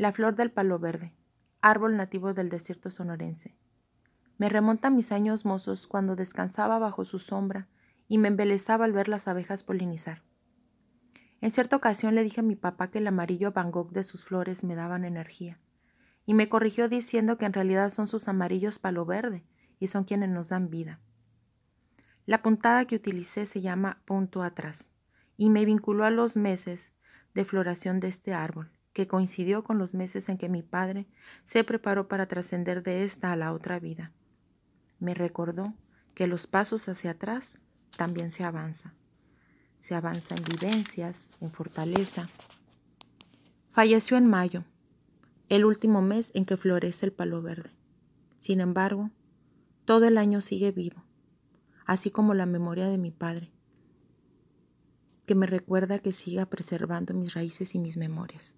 La flor del palo verde, árbol nativo del desierto sonorense. Me remonta a mis años mozos cuando descansaba bajo su sombra y me embelezaba al ver las abejas polinizar. En cierta ocasión le dije a mi papá que el amarillo Van Gogh de sus flores me daban energía, y me corrigió diciendo que en realidad son sus amarillos palo verde y son quienes nos dan vida. La puntada que utilicé se llama punto atrás y me vinculó a los meses de floración de este árbol, que coincidió con los meses en que mi padre se preparó para trascender de esta a la otra vida. Me recordó que los pasos hacia atrás también se avanza. Se avanza en vivencias, en fortaleza. Falleció en mayo, el último mes en que florece el palo verde. Sin embargo, todo el año sigue vivo, así como la memoria de mi padre, que me recuerda que siga preservando mis raíces y mis memorias.